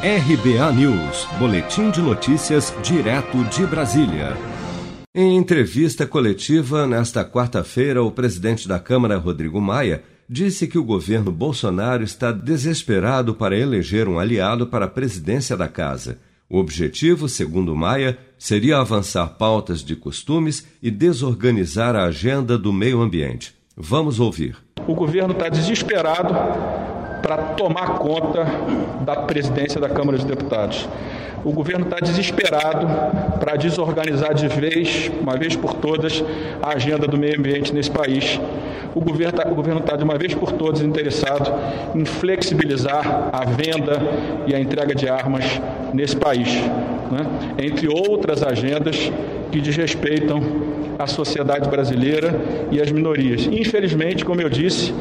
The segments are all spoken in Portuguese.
RBA News, Boletim de Notícias, direto de Brasília. Em entrevista coletiva nesta quarta-feira, o presidente da Câmara, Rodrigo Maia, disse que o governo Bolsonaro está desesperado para eleger um aliado para a presidência da casa. O objetivo, segundo Maia, seria avançar pautas de costumes e desorganizar a agenda do meio ambiente. Vamos ouvir. O governo está desesperado para tomar conta da presidência da Câmara dos Deputados. O governo está desesperado para desorganizar de vez, uma vez por todas, a agenda do meio ambiente nesse país. O governo está, tá, de uma vez por todas, interessado em flexibilizar a venda e a entrega de armas nesse país, né? entre outras agendas que desrespeitam a sociedade brasileira e as minorias. Infelizmente, como eu disse,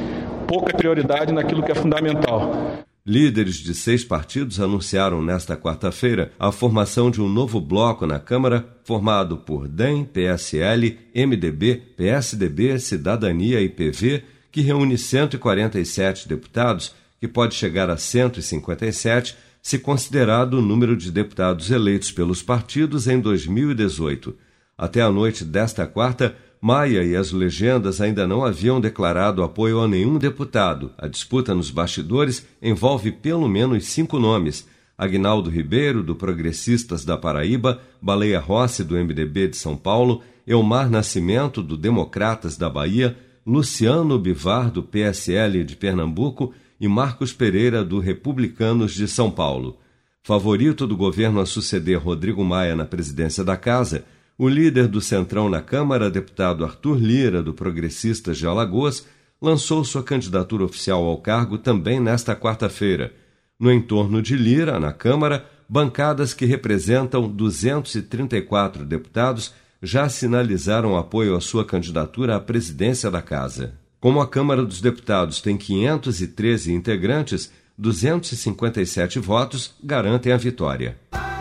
pouca prioridade naquilo que é fundamental. Líderes de seis partidos anunciaram nesta quarta-feira a formação de um novo bloco na Câmara, formado por DEM, PSL, MDB, PSDB, Cidadania e PV, que reúne 147 deputados, que pode chegar a 157 se considerado o número de deputados eleitos pelos partidos em 2018. Até a noite desta quarta, Maia e as legendas ainda não haviam declarado apoio a nenhum deputado. A disputa nos bastidores envolve pelo menos cinco nomes: Agnaldo Ribeiro, do Progressistas da Paraíba, Baleia Rossi, do MDB de São Paulo, Elmar Nascimento, do Democratas da Bahia, Luciano Bivar, do PSL de Pernambuco e Marcos Pereira, do Republicanos de São Paulo. Favorito do governo a suceder Rodrigo Maia na presidência da Casa, o líder do Centrão na Câmara, deputado Arthur Lira, do Progressistas de Alagoas, lançou sua candidatura oficial ao cargo também nesta quarta-feira. No entorno de Lira, na Câmara, bancadas que representam 234 deputados já sinalizaram apoio à sua candidatura à presidência da Casa. Como a Câmara dos Deputados tem 513 integrantes, 257 votos garantem a vitória.